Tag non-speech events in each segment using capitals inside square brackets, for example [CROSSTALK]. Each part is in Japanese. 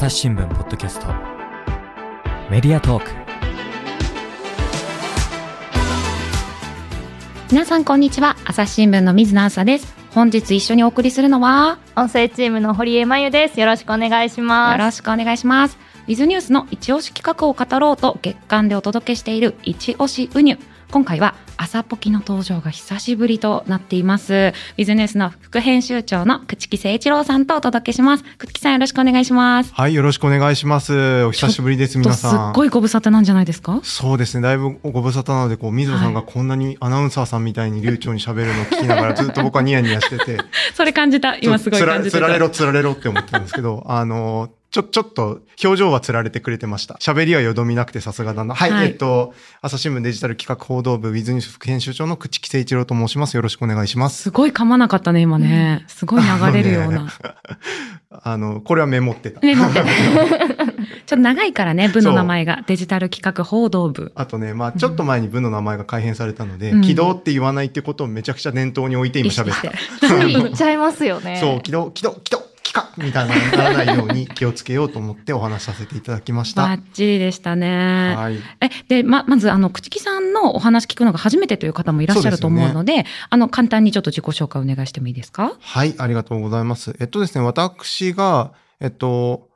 朝日新聞ポッドキャスト。メディアトーク。皆さんこんにちは。朝日新聞の水野あさです。本日一緒にお送りするのは音声チームの堀江真由です。よろしくお願いします。よろしくお願いします。ウィズニュースの一押し企画を語ろうと月間でお届けしている一押しウニュ今回は朝ポキの登場が久しぶりとなっています。ウィズニュースの副編集長の朽木誠一郎さんとお届けします。朽木さんよろしくお願いします。はい、よろしくお願いします。お久しぶりです、皆すっさん。ごいご無沙汰なんじゃないですか？そうですね、だいぶご無沙汰なので、こう、水野さんがこんなにアナウンサーさんみたいに流暢に喋るのを聞きながら、ずっと僕はニヤニヤしてて、[LAUGHS] それ感じた。今すごい感じてた。つられろ、つられろって思ってたんですけど、あの、ちょ、ちょっと、表情はつられてくれてました。喋りはよどみなくてさすがだな。はい、はいえっと、朝日新聞デジタル企画報道部、ウィズニュース副編集長の朽木誠一郎と申します。よろしくお願いします。すごい噛まなかったね今ねすごい流れるような [LAUGHS] あの、これはメモってた。メモって。[LAUGHS] ちょっと長いからね、部の名前が。デジタル企画報道部。あとね、まあちょっと前に部の名前が改変されたので、うん起動って言わないってことをめちゃくちゃ念頭に置いて今喋った。つい言っちゃいますよね。[LAUGHS] そう、起動、起動、起動、起かみたいなのにならないように気をつけようと思ってお話しさせていただきました。バッチリでしたね。はい。え、で、ま、まず、あの、朽木さんのお話聞くのが初めてという方もいらっしゃると思うので、あの、簡単にちょっと自己紹介お願いしてもいいですか？はい、ありがとうございます。えっとですね、私が、えっと、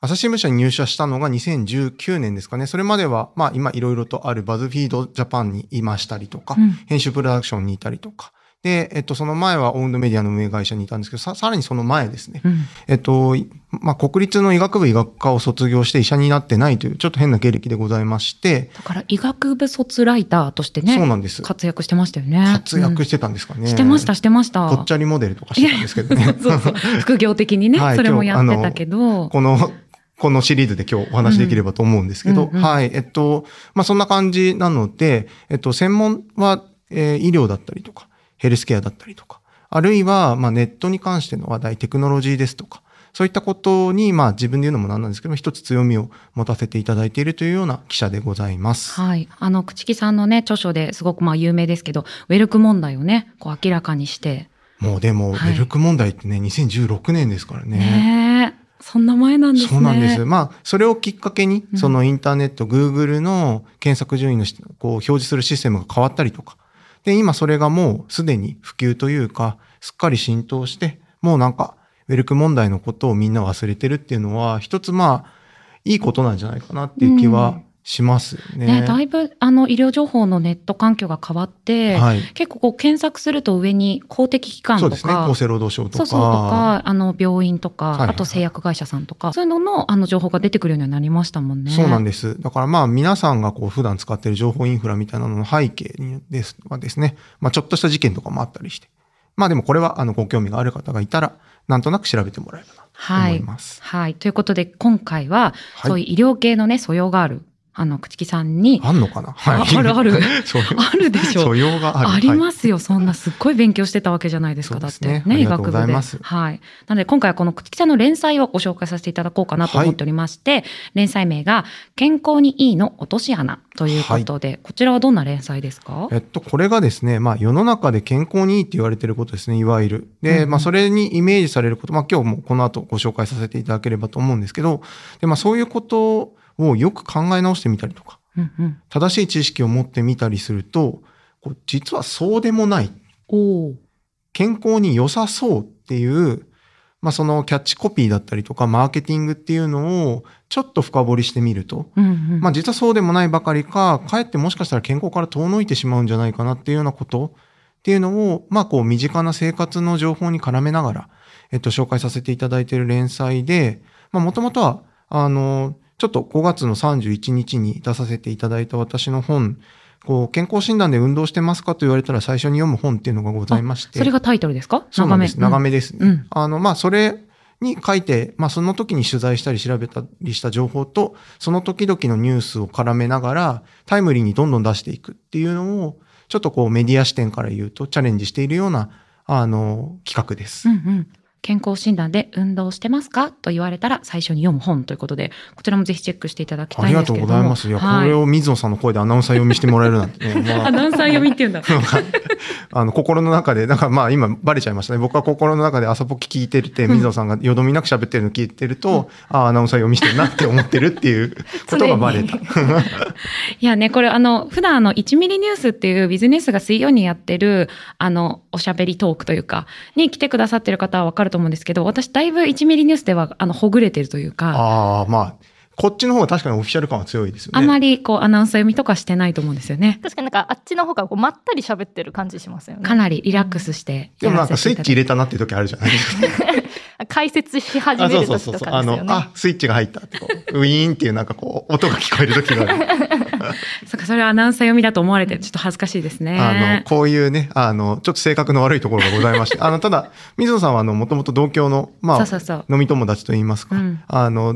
朝日新聞社に入社したのが2019年ですかね。それまでは、まあ今いろいろとあるバズフィードジャパンにいましたりとか、うん編集プロダクションにいたりとか。で、えっと、その前はオウンドメディアの運営会社にいたんですけど、ささらにその前ですね。うん。えっと、いまあ、国立の医学部医学科を卒業して医者になってないという、ちょっと変な経歴でございまして、だから、医学部卒ライターとしてね、そうなんです。活躍してましたよね。活躍してたんですかね。うんしてました、してました。ぽっちゃりモデルとかしてたんですけどね。[LAUGHS] そうそう。副業的にね、はいそれもやってたけど。この、このシリーズで今日お話できればと思うんですけど、うんうんうんはい。えっと、まあ、そんな感じなので、えっと、専門は、えー医療だったりとか、ヘルスケアだったりとか、あるいは、まあ、ネットに関しての話題、テクノロジーですとか、そういったことに、まあ、自分で言うのもなんなんですけど、一つ強みを持たせていただいているというような記者でございます。はい。あの、朽木さんのね、著書ですごくまあ有名ですけど、ウェルク問題をね、こう明らかにして。もうでも、はいウェルク問題ってね、2016年ですからね。ねえ。そんな前なんですね。そうなんです。まあ、それをきっかけにう、んそのインターネット、Google の検索順位のしこう表示するシステムが変わったりとか。で、今それがもうすでに普及というか、すっかり浸透して、もうなんか、ウェルク問題のことをみんな忘れてるっていうのは、一つまあ、いいことなんじゃないかなっていう気はしますよね。ね、だいぶあの医療情報のネット環境が変わって、はい。結構こう検索すると上に公的機関とか、そうですね。厚生労働省とか。そうそうとか、あの病院とか、はいはいあと製薬会社さんとか、そういうののあの情報が出てくるようにはなりましたもんね。そうなんでです。だからまあ皆さんがこう普段使っている情報インフラみたいなのの背景にですはですね、まあちょっとした事件とかもあったりして。まあでもこれはあのご興味がある方がいたら、なんとなく調べてもらえばなとはい。思います。はい。ということで、今回は、はいそういう医療系のね、素養がある、あの、朽木さんに、あんのかな？ああるある [LAUGHS] [LAUGHS] あるでしょ素養がある。あります。すよ。そんなすっごい勉強してたわけじゃないですか。だってね医学部で。はい。なので今回はこの朽木さんの連載をご紹介させていただこうかなと思っておりまして、連載名が健康にいいの落とし穴ということで、こちらはどんな連載ですか？えっと、これがですね、まあ世の中で健康にいいって言われてることですね、いわゆる。で、まあそれにイメージされること、まあ今日もこの後ご紹介させていただければと思うんですけど、で、まあそういうことをよく考え直してみたりとか、うんうん。正しい知識を持ってみたりすると、こう実はそうでもない。健康に良さそうっていう、まあそのキャッチコピーだったりとか、マーケティングっていうのをちょっと深掘りしてみると、うんうん。まあ実はそうでもないばかりか、かえってもしかしたら健康から遠のいてしまうんじゃないかなっていうようなことっていうのを、まあこう身近な生活の情報に絡めながら、えっと紹介させていただいている連載で、まあもともとは、あの、ちょっと5月の31日に出させていただいた私の本、こう、健康診断で運動してますかと言われたら最初に読む本っていうのがございまして。それがタイトルですか？そうなんです。長めですね。うんあの、まあ、それに書いて、まあ、その時に取材したり調べたりした情報と、その時々のニュースを絡めながら、タイムリーにどんどん出していくっていうのを、ちょっとこうメディア視点から言うとチャレンジしているような、あの、企画です。うんうん。健康診断で運動してますかと言われたら最初に読む本ということで、こちらもぜひチェックしていただきたいんありがとう。ございます。いや、はこれを水野さんの声でアナウンサー読みしてもらえるなんてね。まあアナウンサー読みって言うんだ。[LAUGHS] あの、心の中で、だからまあ今バレちゃいましたね。僕は心の中で朝ポキ聞いてるって、水野さんがよどみなく喋ってるの聞いてると、ああ、アナウンサー読みしてるなって思ってるっていうことがバレた。いやね、これあの、普段あの、1ミリニュースっていうビジネスが水曜にやってる、あの、おしゃべりトークというか、に来てくださってる方はわかると思うんですけど、私だいぶ1ミリニュースでは、あの、ほぐれてるというか、ああ、まあ、こっちの方が確かにオフィシャル感は強いですよね。あまりこう、アナウンサー読みとかしてないと思うんですよね。確かになんかあっちの方がこうまったり喋ってる感じしますよね。かなりリラックスしてでもなんかスイッチ入れたたなっていう時あるじゃないですか。解説し始あ、めるそうそうそうそう。あ時とかですよね。、のあ、スイッチが入ったってこう、ウィーンっていうなんかこう、音が聞こえる時がある。[LAUGHS] そうか、それはアナウンサー読みだと思われて、ちょっと恥ずかしいですね。あの、こういうね、あの、ちょっと性格の悪いところがございまして、[LAUGHS] あの、ただ、水野さんはあの、もともと同郷の、まあ、そうそうそう。飲み友達と言いますか、うんあの、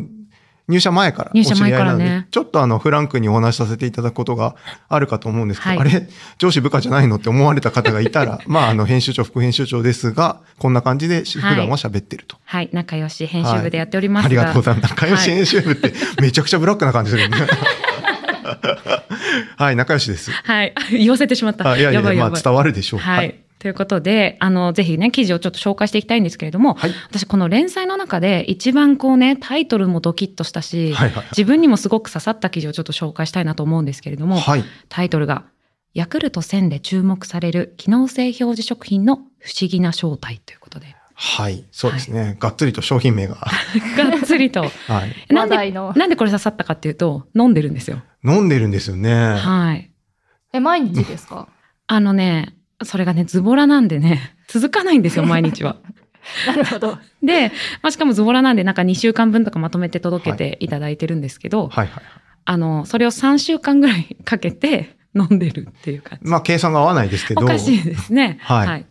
入社前からお知り合いなのでちょっとあの、フランクにお話しさせていただくことがあるかと思うんですけど、はいあれ、上司部下じゃないのって思われた方がいたら、[LAUGHS] まあ、あの、編集長、副編集長ですが、こんな感じで普段は喋ってると。はい、仲良し編集部でやっておりますが、ありがとうございます。仲良しはい編集部ってめちゃくちゃブラックな感じするよね。[LAUGHS] はい、仲良しです。はい。[LAUGHS] 言わせてしまった。あいやいやまあばいばい伝わるでしょう。はい。。ということで、あの、ぜひね、記事をちょっと紹介していきたいんですけれども、はい。私この連載の中で一番こうね、タイトルもドキッとしたし、はいはい自分にもすごく刺さった記事をちょっと紹介したいなと思うんですけれども、はい。タイトルが、ヤクルト1000で注目される機能性表示食品の不思議な正体というはい。そうですね。がっつりと商品名が。[LAUGHS] がっつりと。はい。なんで、話題のなんでこれ刺さったかっていうと、飲んでるんですよ。飲んでるんですよね。はい。え、毎日ですか？[LAUGHS] あのね、それがね、ズボラなんでね、続かないんですよ、毎日は。[LAUGHS] なるほど。で、まあ、しかもズボラなんで、なんか2週間分とかまとめて届けていただいてるんですけど、はいはいはい。あの、それを3週間ぐらいかけて飲んでるっていう感じ。まあ、計算が合わないですけど。おかしいですね。はい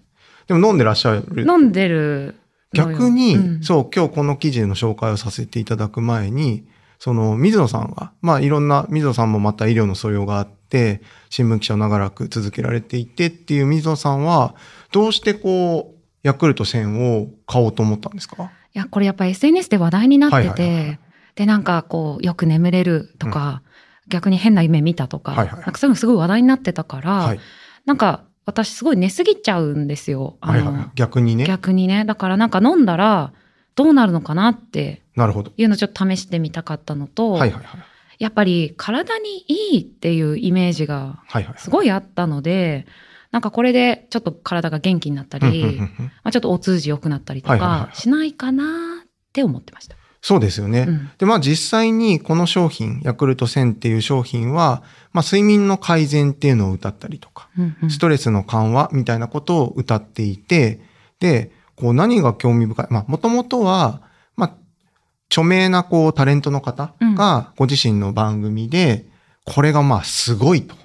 でも飲んでらっしゃる。飲んでる。逆に、うんそう、今日この記事の紹介をさせていただく前に、その、水野さんが、まあ、いろんな、水野さんもまた医療の素養があって、新聞記者を長らく続けられていてっていう水野さんは、どうしてこう、ヤクルト1000を買おうと思ったんですか？いや、これやっぱ SNS で話題になってて、はいはいはいで、なんかこう、よく眠れるとか、逆に変な夢見たとか、はいはいはいなんかそういうのすごい話題になってたから、はい。なんか私すごい寝すぎちゃうんですよ。あのはいはい。逆にね。逆にね。だからなんか飲んだらどうなるのかなってなるほど。いうのをちょっと試してみたかったのと、はいはいはい。やっぱり体にいいっていうイメージがはいはい。すごいあったので、なんかこれでちょっと体が元気になったり、うんうんうんうんまあ、ちょっとお通じ良くなったりとはいはいはいかしないかなって思ってました。そうですよね。うん。で、まあ実際にこの商品、ヤクルト1000っていう商品は、まあ睡眠の改善っていうのを歌ったりとか、うんうん。ストレスの緩和みたいなことを歌っていて、で、こう何が興味深い、まあもともとは、まあ、著名なこうタレントの方がご自身の番組で、これがまあすごいと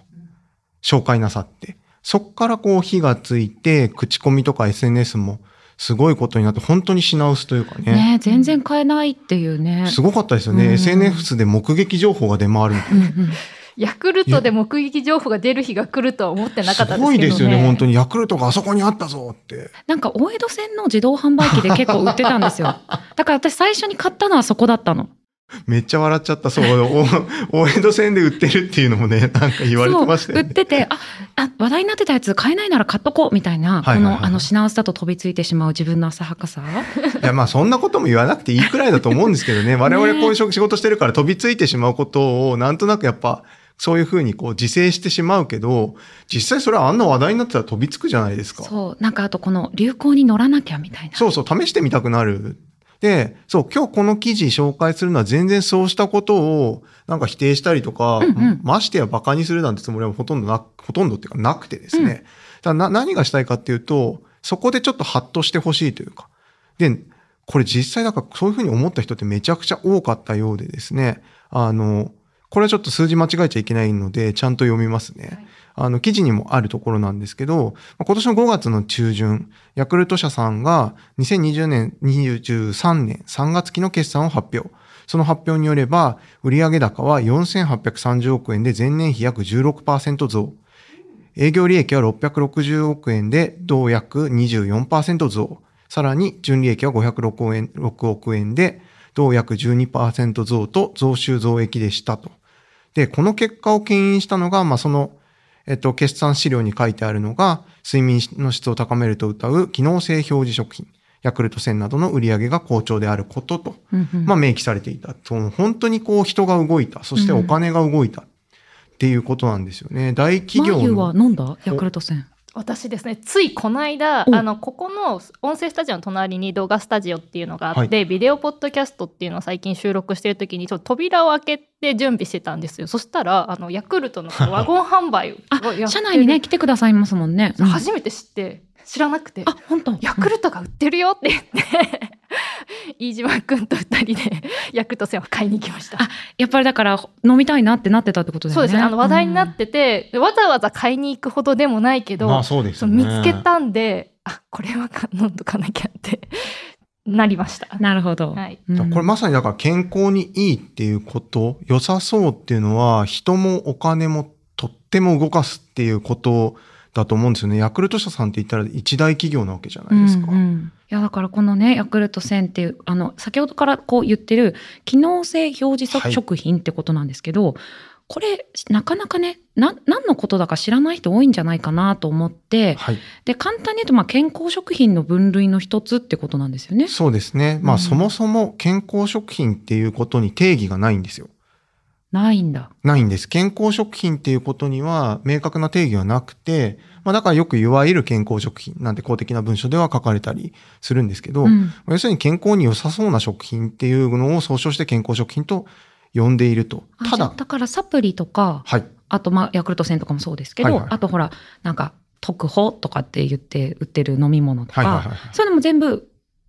紹介なさって、そっからこう火がついて、口コミとか SNS もすごいことになって、本当に品薄というかね。ね全然買えないっていうね。すごかったですよね。うん SNS で目撃情報が出回るみたいな。うんうんヤクルトで目撃情報が出る日が来るとは思ってなかったですけどね。すごいですよね、本当に。ヤクルトがあそこにあったぞって。なんか大江戸線の自動販売機で結構売ってたんですよ。だから私最初に買ったのはそこだったの。めっちゃ笑っちゃった。そう、お大江戸線で売ってるっていうのもね、なんか言われてましたよね。売ってて、あ、あ、話題になってたやつ買えないなら買っとこうみたいな、はいはいはいこの、あの、品薄だと飛びついてしまう自分の浅はかさ。いや、まあそんなことも言わなくていいくらいだと思うんですけどね。[LAUGHS] 我々こういう仕事してるから飛びついてしまうことを、なんとなくやっぱ、そういうふうにこう自制してしまうけど、実際それはあんな話題になってたら飛びつくじゃないですか。そう。なんかあとこの流行に乗らなきゃみたいな。そうそう、試してみたくなる。で、そう、今日この記事紹介するのは全然そうしたことをなんか否定したりとか、うんうんましてや馬鹿にするなんてつもりはほとんどな、ほとんどっていうかなくてですね。うんだ何がしたいかっていうと、そこでちょっとハッとしてほしいというか。で、これ実際だからそういうふうに思った人ってめちゃくちゃ多かったようでですね、あの、これはちょっと数字間違えちゃいけないので、ちゃんと読みますね。あの、記事にもあるところなんですけど、今年の5月の中旬、ヤクルト社さんが2020年、23年3月期の決算を発表。その発表によれば、売上高は4830億円で前年比約16%増。営業利益は660億円で同約24%増。さらに純利益は506億円 ,6 億円で、同約12%増と増収増益でしたと。で、この結果を牽引したのが、まあ、その、えっと、決算資料に書いてあるのが、睡眠の質を高めると謳う機能性表示食品、ヤクルト1000などの売り上げが好調であることと、うんうんまあ、明記されていた。その本当にこう人が動いた。そしてお金が動いた。っていうことなんですよね。大企業マユはの。飲んだ？ヤクルト1000。私ですねついこの間お。あのここの音声スタジオの隣に動画スタジオっていうのがあって、はビデオポッドキャストっていうのを最近収録してる時にちょっと扉を開けて準備してたんですよ。そしたらあのヤクルトの [LAUGHS] ワゴン販売をあやってる。社内にね、来てくださいますもんね。うん。初めて知って知らなくて。あ、本当。ヤクルトが売ってるよって言って [LAUGHS] 飯島くんと二人でヤクルト1000を買いに行きましたあやっぱりだから飲みたいなってなってたってことだよね。そうですねあの話題になってて、わざわざ買いに行くほどでもないけど、まあそうですね。見つけたんであこれはか飲んどかなきゃってなりました。うんなるほど。はいこれまさにだから健康にいいっていうこと、良さそうっていうのは人もお金もとっても動かすっていうことだと思うんですよね。ヤクルト社さんって言ったら一大企業なわけじゃないですか。うんうんいやだからこのねヤクルト1000っていうあの先ほどからこう言ってる機能性表示はい食品ってことなんですけど、これなかなかねな何のことだか知らない人多いんじゃないかなと思ってはい。で簡単に言うとまあ健康食品の分類の一つってことなんですよね。そうですね。まあ、うんそもそも健康食品っていうことに定義がないんですよ。ないんだ。ないんです。健康食品っていうことには明確な定義はなくて、まあだからよくいわゆる健康食品なんて公的な文書では書かれたりするんですけど、うん要するに健康に良さそうな食品っていうのを総称して健康食品と呼んでいると。あただ、だからサプリとかはい。あとまあヤクルト1000とかもそうですけど、はいはいあとほらなんか特保とかって言って売ってる飲み物とか、はいはいはいはいそういうのも全部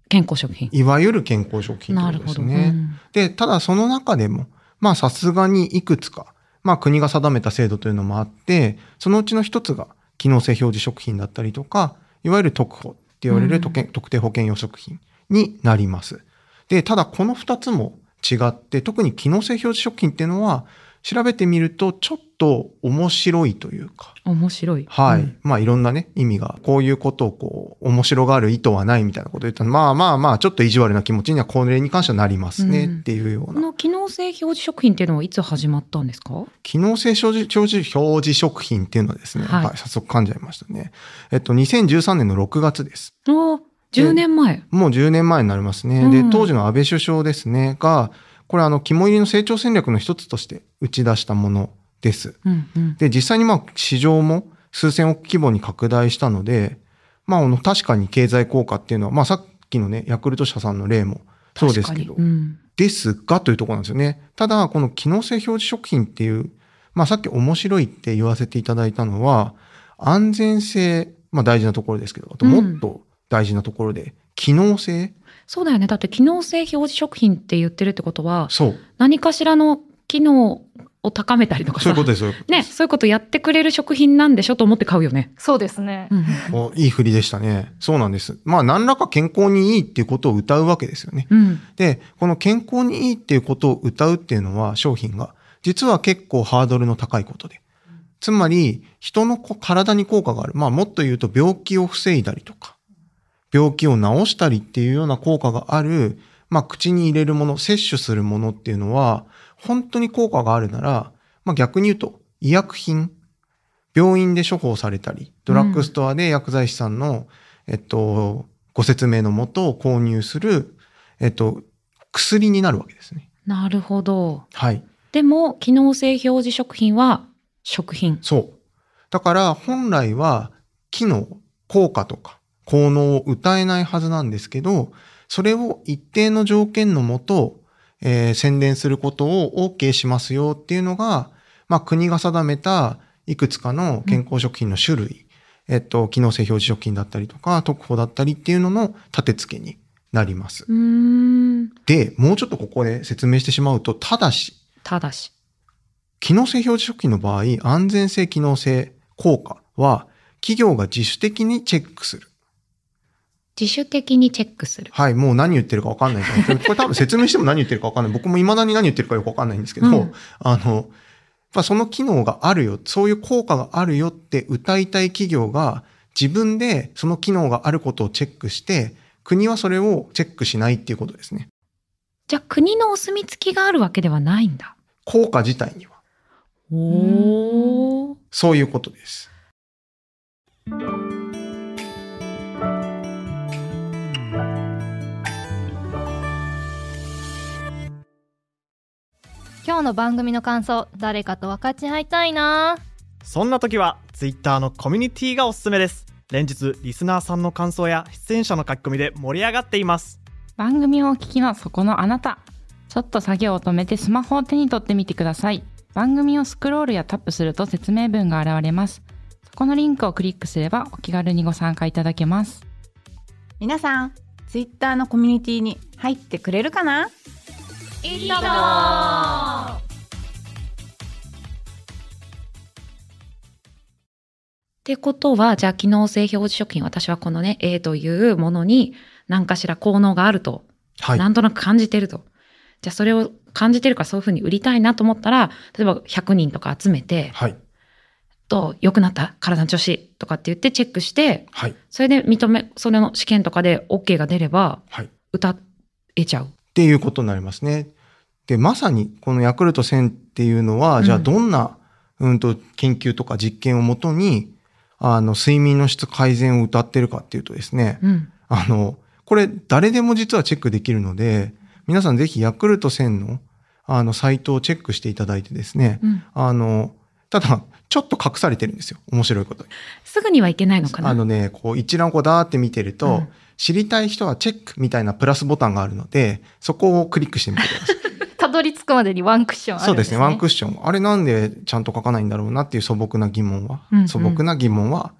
健康食品。いわゆる健康食品なるほど。うんで、ただその中でも、まあさすがにいくつか、まあ国が定めた制度というのもあって、そのうちの一つが機能性表示食品だったりとか、いわゆる特保って言われる特,、特定保険用食品になります。で、ただこの二つも違って、特に機能性表示食品っていうのは、調べてみるとちょっと面白いというか、面白い。はい。うんまあいろんなね、意味が、こういうことをこう、面白がる意図はないみたいなことを言ったら、まあまあまあ、ちょっと意地悪な気持ちにはこれに関してはなりますね、うんっていうような。この機能性表示食品っていうのはいつ始まったんですか？機能性表示表示表示食品っていうのはですね、ははいい、早速噛んじゃいましたね。えっと、2013年の6月です。おー10年前。もう10年前になりますね。うんで、当時の安倍首相ですね、が、これあの、肝入りの成長戦略の一つとして打ち出したものです。うんうん。で、実際にまあ市場も数千億規模に拡大したので、まああの確かに経済効果っていうのは、まあさっきのね、ヤクルト社さんの例もそうですけど、うんですがというところなんですよね。ただ、この機能性表示食品っていう、まあさっき面白いって言わせていただいたのは、安全性、まあ大事なところですけど、あともっと大事なところで、機能性？そうだよね。だって機能性表示食品って言ってるってことは、そう。何かしらの機能を高めたりとかさそういうことですよ。ね、そういうことやってくれる食品なんでしょと思って買うよね。そうですね。うん。おいい振りでしたね。そうなんです。まあ何らか健康にいいっていうことを歌うわけですよね。うん。で、この健康にいいっていうことを歌うっていうのは商品が、実は結構ハードルの高いことで。つまり、人のこ体に効果がある。まあもっと言うと病気を防いだりとか、病気を治したりっていうような効果がある、まあ口に入れるもの、摂取するものっていうのは、本当に効果があるなら、まあ逆に言うと、医薬品、病院で処方されたり、ドラッグストアで薬剤師さんの、えっと、ご説明のもとを購入する、えっと、薬になるわけですね。なるほど。はい。でも、機能性表示食品は食品。そう。だから本来は機能、効果とか効能を歌えないはずなんですけど、それを一定の条件のもと、えー宣伝することを OK しますよっていうのが、まあ国が定めたいくつかの健康食品の種類、えっと、機能性表示食品だったりとか、特保だったりっていうのの立て付けになります。で、もうちょっとここで説明してしまうと、ただし、ただし。機能性表示食品の場合、安全性、機能性、効果は企業が自主的にチェックする。自主的にチェックする。はい、もう何言ってるか分かんない。[LAUGHS] これ多分説明しても何言ってるか分かんない。僕も未だに何言ってるかよく分かんないんですけど、うんあの、やっぱその機能があるよ、そういう効果があるよって歌いたい企業が自分でその機能があることをチェックして、国はそれをチェックしないっていうことですね。じゃあ国のお墨付きがあるわけではないんだ。効果自体には。おー。そういうことです。今日の番組の感想誰かと分かち合いたいな。そんな時は Twitter のコミュニティがおすすめです。連日リスナーさんの感想や出演者の書き込みで盛り上がっています。番組をお聞きのそこのあなた。ちょっと作業を止めてスマホを手に取ってみてください。番組をスクロールやタップすると説明文が現れます。そこのリンクをクリックすればお気軽にご参加いただけます。皆さん、ツイッターのコミュニティに入ってくれるかな？いいとってことは、じゃあ機能性表示食品、私はこのね、A というものに何かしら効能があると、はい。なんとなく感じてると。じゃあそれを感じてるからそういうふうに売りたいなと思ったら、例えば100人とか集めて、はい。と、良くなった体の調子とかって言ってチェックして、はい。それで認め、それの試験とかで OK が出れば、はい。歌えちゃう。っていうことになりますね。で、まさにこのヤクルト1000っていうのは、じゃあうんどんな、うんと、研究とか実験をもとに、あの、睡眠の質改善を歌ってるかっていうとですね、うん。あの、これ誰でも実はチェックできるので、皆さんぜひヤクルト1000の、あの、サイトをチェックしていただいてですね、うん。あの、ただ、ちょっと隠されてるんですよ。面白いことに。すぐにはいけないのかな？あのね、こう一覧こうダーって見てると、うん知りたい人はチェックみたいなプラスボタンがあるので、そこをクリックしてみてください。たどり着くまでにワンクッションあるんですねそうですね、ワンクッション。あれなんでちゃんと書かないんだろうなっていう素朴な疑問は、うんうん素朴な疑問は、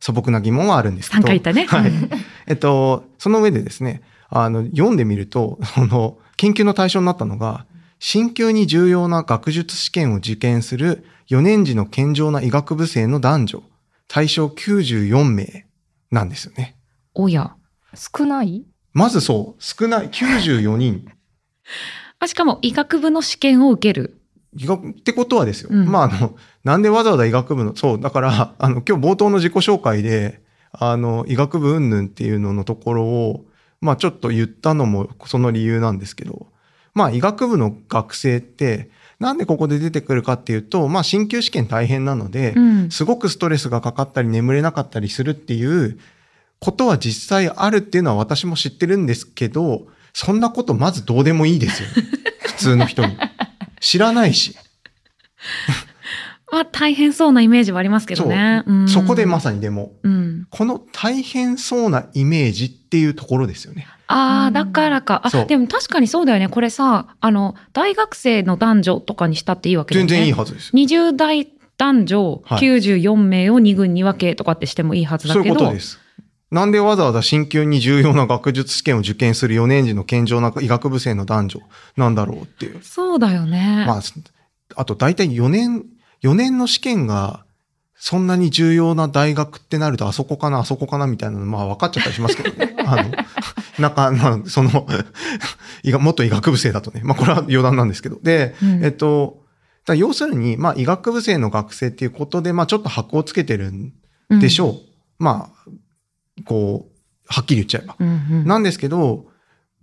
素朴な疑問はあるんですけど。3回言ったね。はいうん。えっと、その上でですね、あの、読んでみると、その、研究の対象になったのが、進級に重要な学術試験を受験する4年時の健常な医学部生の男女、対象94名なんですよね。おや。少ない？まずそう、少ない、94人。[LAUGHS] あしかも医学部の試験を受ける。医学ってことはですよ。うんまあ、あの、なんでわざわざ医学部の、そう、だから、[LAUGHS] あの、今日冒頭の自己紹介で、あの、医学部云々っていうののところを、まあ、ちょっと言ったのもその理由なんですけど、まあ、医学部の学生って、なんでここで出てくるかっていうと、まあ、進級試験大変なので、うん。すごくストレスがかかったり眠れなかったりするっていうことは実際あるっていうのは私も知ってるんですけど、そんなことまずどうでもいいですよ。[LAUGHS] 普通の人に。知らないし。[LAUGHS] まあ大変そうなイメージはありますけどね。うんそこでまさにでも、うん。この大変そうなイメージっていうところですよね。ああ、うんだからか。あ、そうでも確かにそうだよね。これさ、あの、大学生の男女とかにしたっていいわけだよね。全然いいはずです。20代男女はい94名を2軍に分けとかってしてもいいはずだそうけど。いうことです。なんでわざわざ進級に重要な学術試験を受験する4年時の健常な医学部生の男女なんだろうっていう。そうだよね。まあ、あと大体4年、4年の試験がそんなに重要な大学ってなるとあそこかな、あそこかなみたいなの、まあ分かっちゃったりしますけどね。[LAUGHS] あの、なんか、まあ、その、[LAUGHS] 元医学部生だとね。まあこれは余談なんですけど。で、うんえっと、要するに、まあ医学部生の学生っていうことで、まあちょっと箔をつけてるんでしょう。まあ、こう、はっきり言っちゃえば。うん。うんうんなんですけど、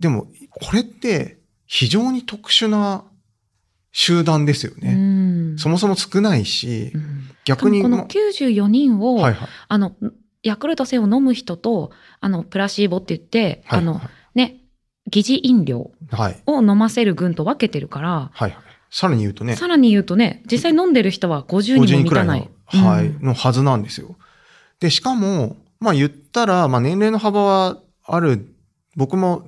でも、これって非常に特殊な集団ですようね。んそもそも少ないしう、ん逆に、このま94人を、はいはい。あの、ヤクルト1000を飲む人と、あの、プラシーボって言って、はいあの、ね、疑似飲料はい。を飲ませる群と分けてるから、はいはい。さらに言うとね、さらに言うとね、実際飲んでる人は50 50人も人くらいの満たない。、はい、うんのはずなんですよ。で、しかも、まあ言ったら、まあ年齢の幅はある、僕も、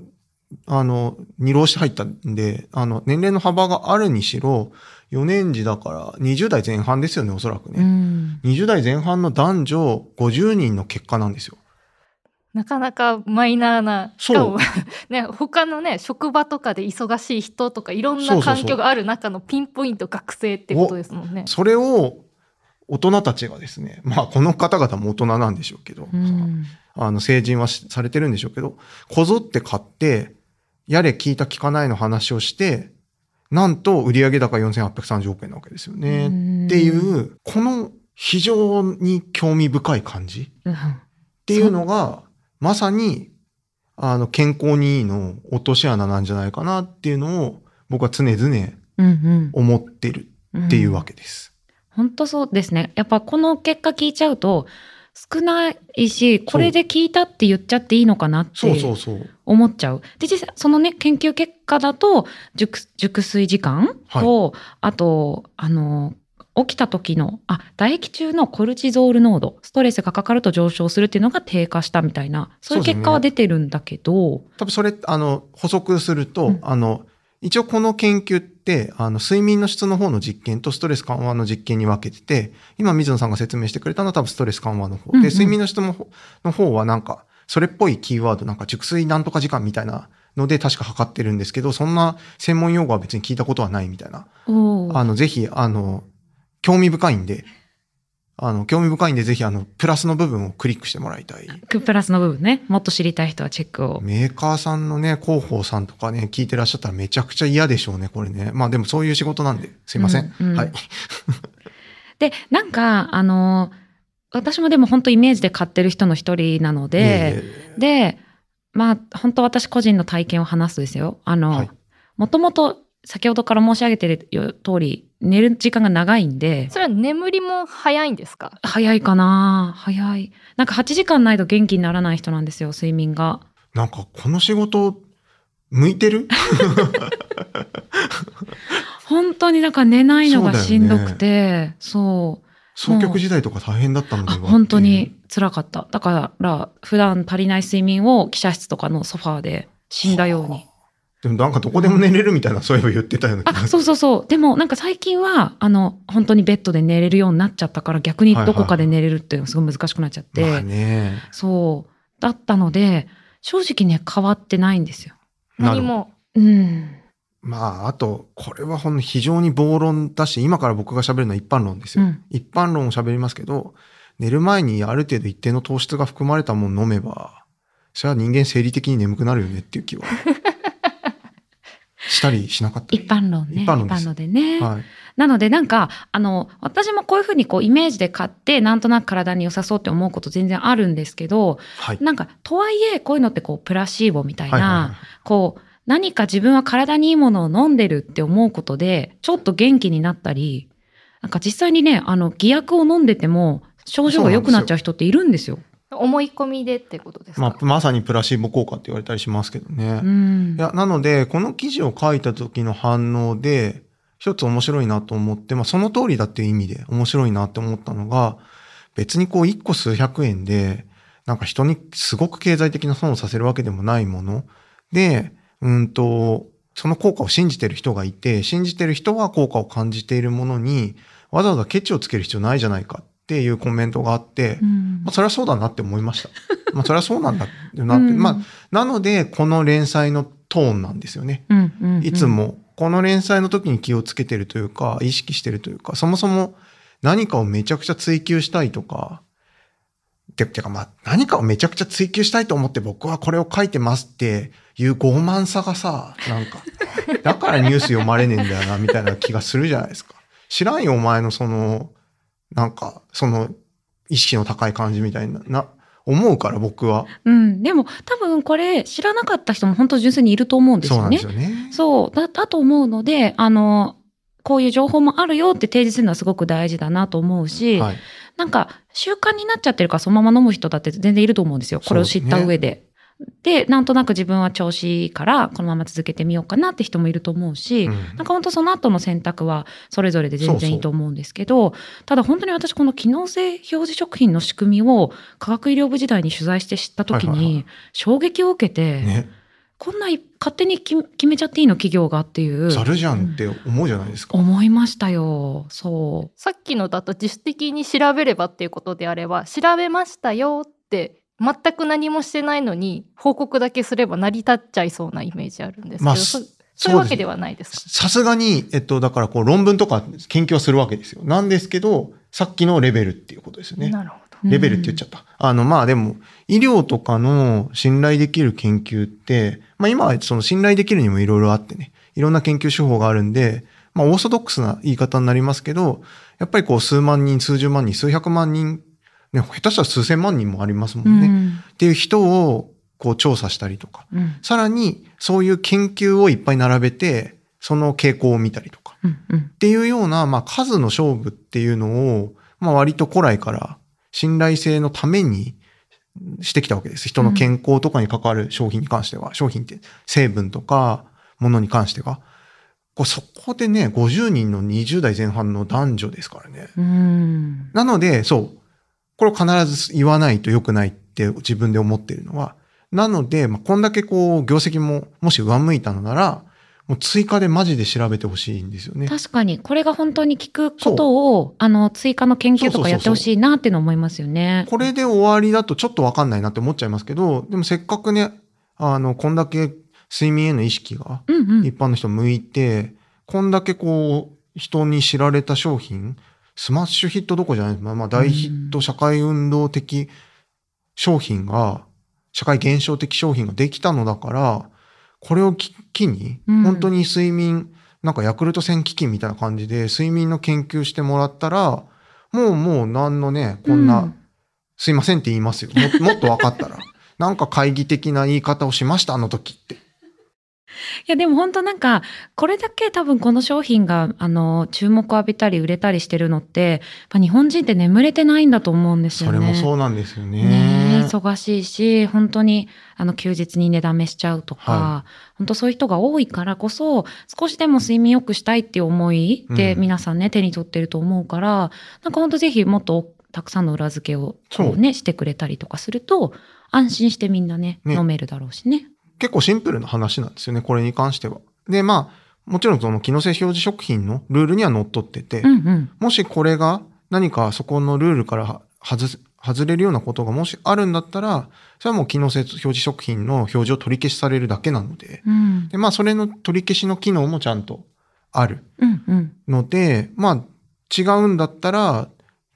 あの、二浪して入ったんで、あの、年齢の幅があるにしろ、4年時だから20代前半ですよね、おそらくうね。ん。20代前半の男女50人の結果なんですよ。なかなかマイナーな、しかも、[LAUGHS] ね、他のね、職場とかで忙しい人とかいろんな環境がある中のピンポイント学生ってことですもんね。それを大人たちがですね、まあこの方々も大人なんでしょうけど、うんあの成人はしされてるんでしょうけど、こぞって買って、やれ聞いた聞かないの話をして、なんと売上高4830億円なわけですよね。うんっていう、この非常に興味深い感じうんっていうのが、まさに、あの、健康にいいの落とし穴なんじゃないかなっていうのを、僕は常々。思ってるっていうわけです。本当そうですね。やっぱこの結果聞いちゃうと、少ないし、これで聞いたって言っちゃっていいのかなってそうそうそう。思っちゃう。で、実際、そのね、研究結果だと、熟熟睡時間と、あと、あの、起きた時の、あ、唾液中のコルチゾール濃度、ストレスがかかると上昇するっていうのが低下したみたいな、そういう結果は出てるんだけど、多分それ、あの、補足すると、うんあの、一応この研究って、あの、睡眠の質の方の実験とストレス緩和の実験に分けてて、今水野さんが説明してくれたのは多分ストレス緩和の方。で、うんうん。睡眠の質の方の方はなんか、それっぽいキーワード、なんか熟睡なんとか時間みたいなので確か測ってるんですけど、そんな専門用語は別に聞いたことはないみたいな。あの、ぜひ、あの、興味深いんで、あの、興味深いんで、ぜひ、あの、プラスの部分をクリックしてもらいたい。プラスの部分ね、もっと知りたい人はチェックを。メーカーさんのね、広報さんとかね、聞いてらっしゃったらめちゃくちゃ嫌でしょうね、これね。まあでもそういう仕事なんで、すいません。うんうんはい。[LAUGHS] で、なんか、あの、私もでも本当イメージで買ってる人の一人なので、で、まあ、本当私個人の体験を話すとですよ。あの、はいもともと先ほどから申し上げてる通り、寝る時間が長いんで、それは眠りも早いんですか？早いかな早い。なんか8時間ないと元気にならない人なんですよ、睡眠が。なんかこの仕事、向いてる？本当になんか寝ないのがしんどくて、そう,、総局時代とか大変だったのであは本当に。辛かった。だから、普段足りない睡眠を記者室とかのソファーで死んだように。でもなんかどこでも寝れるみたいな、そういえば言ってたような気があ、そうそうそう。でもなんか最近は、あの、本当にベッドで寝れるようになっちゃったから逆にどこかで寝れるっていうのがすごい難しくなっちゃって。まあね。そう。だったので、正直ね、変わってないんですよ。何も。うん。まあ、あと、これはほんの非常に暴論だし、今から僕が喋るのは一般論ですよ。うん一般論を喋りますけど、寝る前にある程度一定の糖質が含まれたものを飲めば、それは人間生理的に眠くなるよねっていう気は、したりしなかったり一般論ね。一般論でね。はい。なのでなんか、あの、私もこういうふうにこうイメージで買って、なんとなく体に良さそうって思うこと全然あるんですけど、はい。なんか、とはいえ、こういうのってこう、プラシーボみたいな、はいはいはいこう、何か自分は体にいいものを飲んでるって思うことで、ちょっと元気になったり、なんか実際にね、あの、偽薬を飲んでても、症状が良くなっちゃう人っているんですよ。思い込みでってことですか、まあ、まさにプラシーボ効果って言われたりしますけどね。うん。いや、なので、この記事を書いた時の反応で、一つ面白いなと思って、まあ、その通りだっていう意味で面白いなって思ったのが、別にこう、一個数百円で、なんか人にすごく経済的な損をさせるわけでもないもので、うんと、その効果を信じてる人がいて、信じてる人は効果を感じているものに、わざわざケチをつける必要ないじゃないかっていうコメントがあって、うんまあ、それはそうだなって思いました。[LAUGHS] まあ、それはそうなんだってなって、うんまあ、なので、この連載のトーンなんですよね。うんうんうんいつも、この連載の時に気をつけてるというか、意識してるというか、そもそも何かをめちゃくちゃ追求したいとか、ててかまあ、何かをめちゃくちゃ追求したいと思って僕はこれを書いてますっていう傲慢さがさ、なんか、[LAUGHS] だからニュース読まれねえんだよな、みたいな気がするじゃないですか。知らんよ、お前のその、なんか、その、意識の高い感じみたいな、な、思うから僕は。うん。でも、多分これ、知らなかった人も本当純粋にいると思うんですよねそうなんです。よね。そう、だ、だと思うので、あの、こういう情報もあるよって提示するのはすごく大事だなと思うし、はい。なんか習慣になっちゃってるからそのまま飲む人だって全然いると思うんですよ。これを知った上で。で、なんとなく自分は調子いいからこのまま続けてみようかなって人もいると思うし、うんなんか本当その後の選択はそれぞれで全然いいと思うんですけど、ただ本当に私この機能性表示食品の仕組みを科学医療部時代に取材して知った時に衝撃を受けて、ね。こんない勝手にき決めちゃっていいの企業がっていう。ざるじゃんって思うじゃないですか。思いましたよ。そう。さっきのだと自主的に調べればっていうことであれば調べましたよって全く何もしてないのに報告だけすれば成り立っちゃいそうなイメージあるんですけど、まあそそそういうわけではないですか？さすがに、えっと、だからこう論文とか研究はするわけですよ。なんですけど、さっきのレベルっていうことですよね。なるほど。レベルって言っちゃった。あの、まあでも、医療とかの信頼できる研究って、まあ今はその信頼できるにもいろいろあってね、いろんな研究手法があるんで、まあオーソドックスな言い方になりますけど、やっぱりこう数万人、数十万人、数百万人、ね、下手したら数千万人もありますもんね。うんっていう人をこう調査したりとか、うんさらにそういう研究をいっぱい並べて、その傾向を見たりとか、うんうんっていうような、まあ、数の勝負っていうのを、まあ、割と古来から信頼性のためにしてきたわけです。人の健康とかに関わる商品に関しては、商品って成分とか、ものに関しては。こうそこでね、50人の20代前半の男女ですからね。うんなので、そう。これを必ず言わないと良くないって自分で思ってるのは。なので、まあ、こんだけこう、業績ももし上向いたのなら、もう追加でマジで調べてほしいんですよね。確かにこれが本当に聞くことをあの追加の研究とかやってほしいなっていうの思いますよね。これで終わりだとちょっとわかんないなって思っちゃいますけど、でもせっかくね、あの、こんだけ睡眠への意識がうんうん一般の人向いて、こんだけこう、人に知られた商品、スマッシュヒットどころじゃない？です。まあ、まあ大ヒット社会運動的商品が、社会現象的商品ができたのだから、これを機機に、うん本当に睡眠、なんかヤクルト1000基金みたいな感じで睡眠の研究してもらったら、もうもう何のね、こんな、うんすいませんって言いますよ。ももっと分かったら。[LAUGHS] なんか懐疑的な言い方をしました、あの時って。いやでも本当なんかこれだけ多分この商品があの注目を浴びたり売れたりしてるのってやっぱ日本人って眠れてないんだと思うんですよそね。れもそうなんですよね。ねえ忙しいし本当にあの休日に寝だめしちゃうとか、は本当そういう人が多いからこそ少しでも睡眠良くしたいっていう思いでうん皆さんね、手に取ってると思うからなんか本当ぜひもっとたくさんの裏付けをねしてくれたりとかすると安心してみんなねね飲めるだろうしね。結構シンプルな話なんですよね、これに関しては。で、まあ、もちろんその機能性表示食品のルールにはのっとってて、うんうん。もしこれが何かそこのルールからは外れるようなことがもしあるんだったら、それはもう機能性表示食品の表示を取り消しされるだけなので、うん。で、まあ、それの取り消しの機能もちゃんとあるうんうん。ので、まあ、違うんだったら、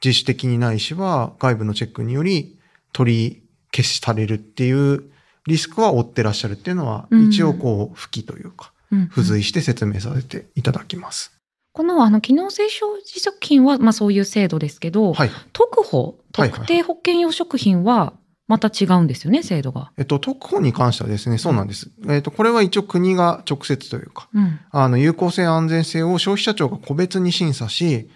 自主的にないしは外部のチェックにより取り消しされるっていうリスクは負ってらっしゃるっていうのは、うん一応こう、付きというか、付随して説明させていただきます。このあの機能性表示食品はまあそういう制度ですけど、はい。特保特定保険用食品はまた違うんですよね制度が。えっと、特保に関してはですね、そうなんです。えっと、これは一応国が直接というか、うんあの、有効性安全性を消費者庁が個別に審査し、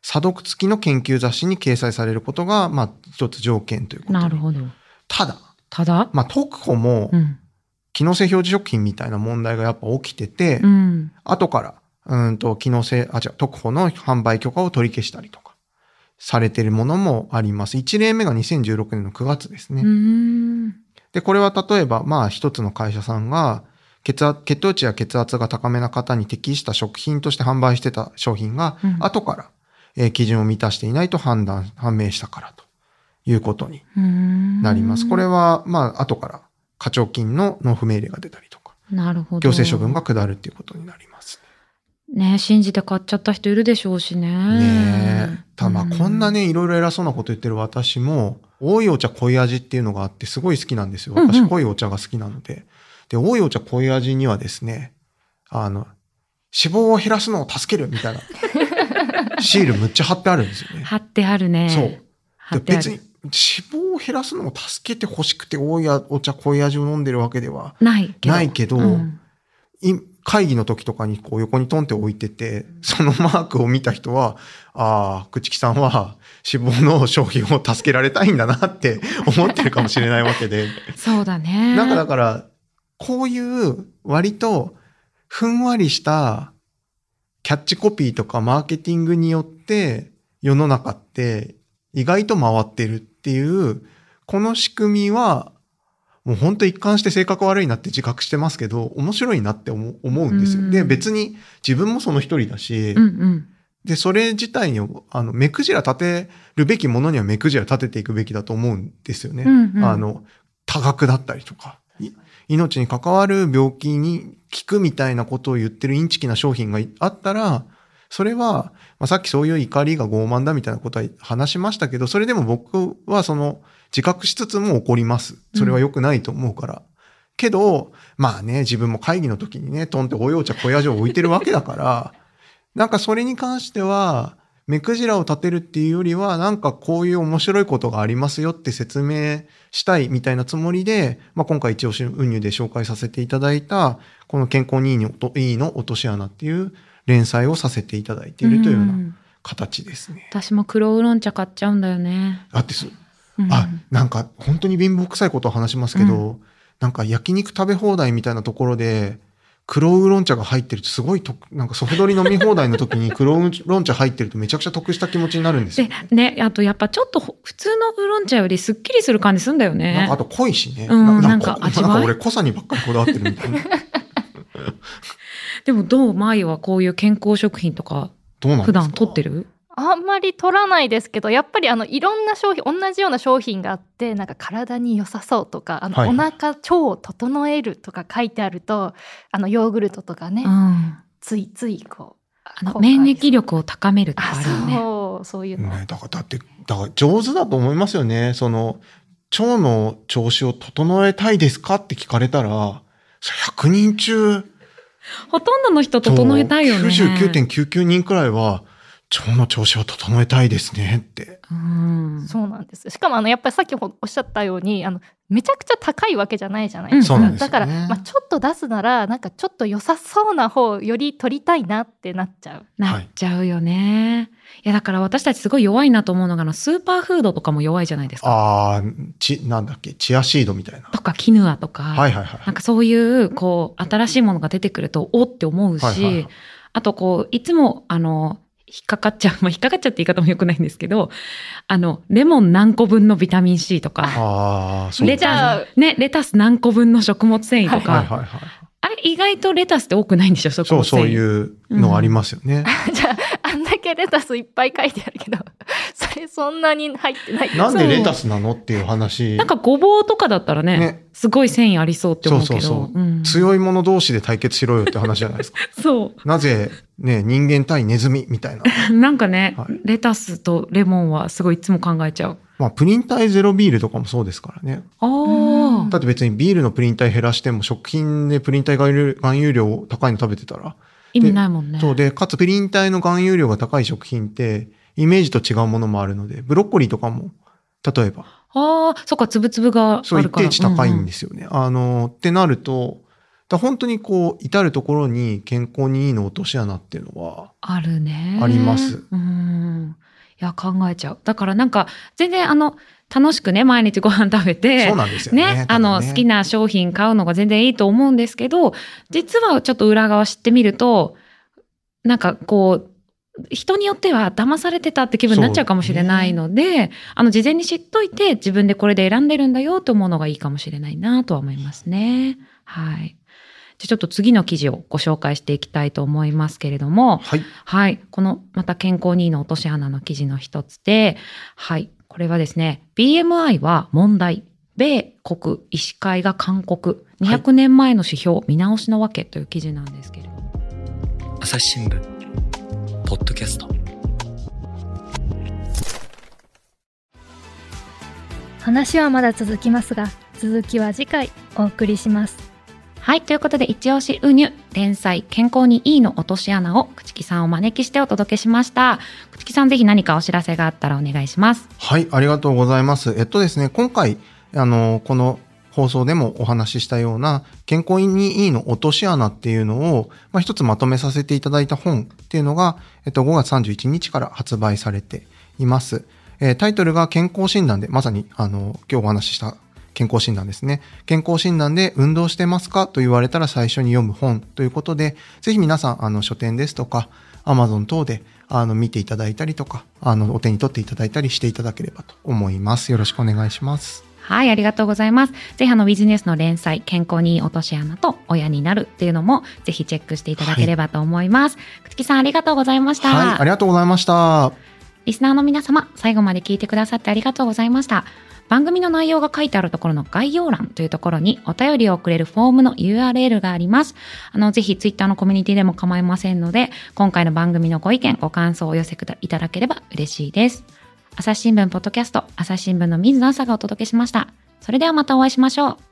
査読付きの研究雑誌に掲載されることが、まあ、一つ条件ということでなるほど。ただ、ただ、まあ、特保もう、ん。機能性表示食品みたいな問題がやっぱ起きてて、うん。後から、うんと、機能性、あ、違う、特保の販売許可を取り消したりとか、されているものもあります。一例目が2016年の9月ですね。で、これは例えば、まあ、一つの会社さんが、血圧、血糖値や血圧が高めな方に適した食品として販売してた商品が、うん。後から、えー基準を満たしていないと判断、判明したからということになります。これは、まあ、後から課徴金の納付命令が出たりとか、なるほど。行政処分が下るっていうことになります。ね信じて買っちゃった人いるでしょうしね。ねえ。ただまあ、うんこんなね、いろいろ偉そうなこと言ってる私も、多いお茶濃い味っていうのがあって、すごい好きなんですよ。うんうん私、濃いお茶が好きなので。で、多いお茶濃い味にはですね、あの、脂肪を減らすのを助けるみたいな、[LAUGHS] シールむっちゃ貼ってあるんですよね。貼ってあるね。そう。別に、脂肪を減らすのを助けて欲しくて、多いお茶濃い味を飲んでるわけではないけど。ないけど、うんい会議の時とかにこう横にトンって置いてて、そのマークを見た人は、ああ、朽木さんは脂肪の消費を助けられたいんだなって [LAUGHS] 思ってるかもしれないわけで。そうだね。なんかだから、こういう割とふんわりしたキャッチコピーとかマーケティングによって世の中って意外と回ってるっていう、この仕組みはもう本当一貫して性格悪いなって自覚してますけど、面白いなって思うんですよ。うんで、別に自分もその一人だし、うんうん。で、それ自体に、あの、目くじら立てるべきものには目くじら立てていくべきだと思うんですよね。うんうんあの、多額だったりとか、い命に関わる病気に効くみたいなことを言ってるインチキな商品がいあったら、それは、まあ、さっきそういう怒りが傲慢だみたいなことは話しましたけど、それでも僕はその自覚しつつも怒ります。それは良くないと思うから。けど、まあね、自分も会議の時にね、トンっておよう茶小屋城置いてるわけだから、[LAUGHS] なんかそれに関しては、目くじらを立てるっていうよりは、なんかこういう面白いことがありますよって説明したいみたいなつもりで、まあ、今回一応運輸で紹介させていただいた、この健康にいいの落とし穴っていう連載をさせていただいているというような形ですね。私も黒ウーロン茶買っちゃうんだよね。だってす、あ、なんか本当に貧乏臭いことを話しますけど、うん、なんか焼肉食べ放題みたいなところで、黒ウーロン茶が入ってるとすごいと、なんかソフトリ飲み放題の時に [LAUGHS] 黒ウーロン茶入ってるとめちゃくちゃ得した気持ちになるんですよ、ね。で、ね、あとやっぱちょっと普通のウーロン茶よりすっきりする感じすんだよね。なんかあと濃いしね。うん、なんか味なんか俺濃さにばっかりこだわってるみたいな。[LAUGHS] でもどう前はこういう健康食品とか普段取ってる？あんまり取らないですけどやっぱりあのいろんな商品同じような商品があってなんか体に良さそうとかあの、はい、お腹腸を整えるとか書いてあるとあのヨーグルトとかね、うん、ついついこうあの免疫力を高めるとかあるよねそうそういうの、ね、だからだってだから上手だと思いますよね。その腸の調子を整えたいですか？って聞かれたら100人中ほとんどの人整えたいよね。99.99人くらいは、腸の調子を整えたいですねって。うん、そうなんです。しかもあのやっぱりさっきおっしゃったようにあのめちゃくちゃ高いわけじゃないじゃないですか。うん、だから、まあ、ちょっと出すならなんかちょっと良さそうな方より取りたいなってなっちゃう。なっちゃうよね。いやだから私たちすごい弱いなと思うのがスーパーフードとかも弱いじゃないですか。ああ、ち、なんだっけ、チアシードみたいな。とかキヌアとか。はいはいはい。なんかそういうこう新しいものが出てくるとおって思うし、はいはいはい、あとこういつもあの引っかかっちゃう。[LAUGHS] まあ、引っかかっちゃって言い方も良くないんですけど、あの、レモン何個分のビタミン C とか、あそうレタス、ね、レタス何個分の食物繊維とか、はいはいはいはい、あれ意外とレタスって多くないんでしょ食物繊維。そう、そういうのありますよね。うん、[LAUGHS] じゃあ、けレタスいっぱい書いてあるけど、[LAUGHS] それそんなに入ってない。なんでレタスなのっていう話？なんかごぼうとかだったらね、ねすごい繊維ありそうって思うけど。そうそうそう、うん、強い者同士で対決しろよって話じゃないですか？[LAUGHS] そう。なぜ、ね、人間対ネズミみたいな？[LAUGHS] なんかね、はい、レタスとレモンはすごいいつも考えちゃう。まあ、プリン体ゼロビールとかもそうですからね。ああ。だって別にビールのプリン体減らしても食品でプリン体含有量高いの食べてたら。意味ないもんね。そうで、かつプリン体の含有量が高い食品って、イメージと違うものもあるので、ブロッコリーとかも、例えば。ああ、そっか、つぶつぶがあるから。そう、一定値高いんですよね。うんうん、あの、ってなると、だ本当にこう、至るところに健康にいいの落とし穴っていうのは。あるね。あります。うん。いや、考えちゃう。だからなんか、全然あの、楽しくね、毎日ご飯食べて、そうなんですよね。ねあの、好きな商品買うのが全然いいと思うんですけど、実はちょっと裏側知ってみると、なんかこう、人によっては騙されてたって気分になっちゃうかもしれないので、ね、あの、事前に知っといて自分でこれで選んでるんだよと思うのがいいかもしれないなとは思いますね。はい。じゃちょっと次の記事をご紹介していきたいと思いますけれども、はい。はい。この、また健康にいいの落とし穴の記事の一つで、はい。これはですね、BMI は問題。米国医師会が勧告。200年前の指標、見直しのわけという記事なんですけれども。朝日新聞、ポッドキャスト。話はまだ続きますが、続きは次回お送りします。はい。ということで、一押しウニュ、連載、健康にいいの落とし穴を、朽木さんを招きしてお届けしました。朽木さん、ぜひ何かお知らせがあったらお願いします。はい。ありがとうございます。えっとですね、今回、あの、この放送でもお話ししたような、健康にいいの落とし穴っていうのを、まあ、一つまとめさせていただいた本っていうのが、えっと、5月31日から発売されています。えー、タイトルが健康診断で、まさに、あの、今日お話しした健康診断ですね。健康診断で運動してますかと言われたら最初に読む本ということで、ぜひ皆さん、あの、書店ですとか、アマゾン等で、あの、見ていただいたりとか、あの、お手に取っていただいたりしていただければと思います。よろしくお願いします。はい、ありがとうございます。ぜひあの、ビジネスの連載、健康に落とし穴と親になるっていうのも、ぜひチェックしていただければと思います。くつきさん、ありがとうございました。はい、ありがとうございました。リスナーの皆様、最後まで聞いてくださってありがとうございました。番組の内容が書いてあるところの概要欄というところにお便りをくれるフォームの URL があります。あの、ぜひツイッターのコミュニティでも構いませんので、今回の番組のご意見、ご感想をお寄せいただければ嬉しいです。朝日新聞ポッドキャスト、朝日新聞の水野朝がお届けしました。それではまたお会いしましょう。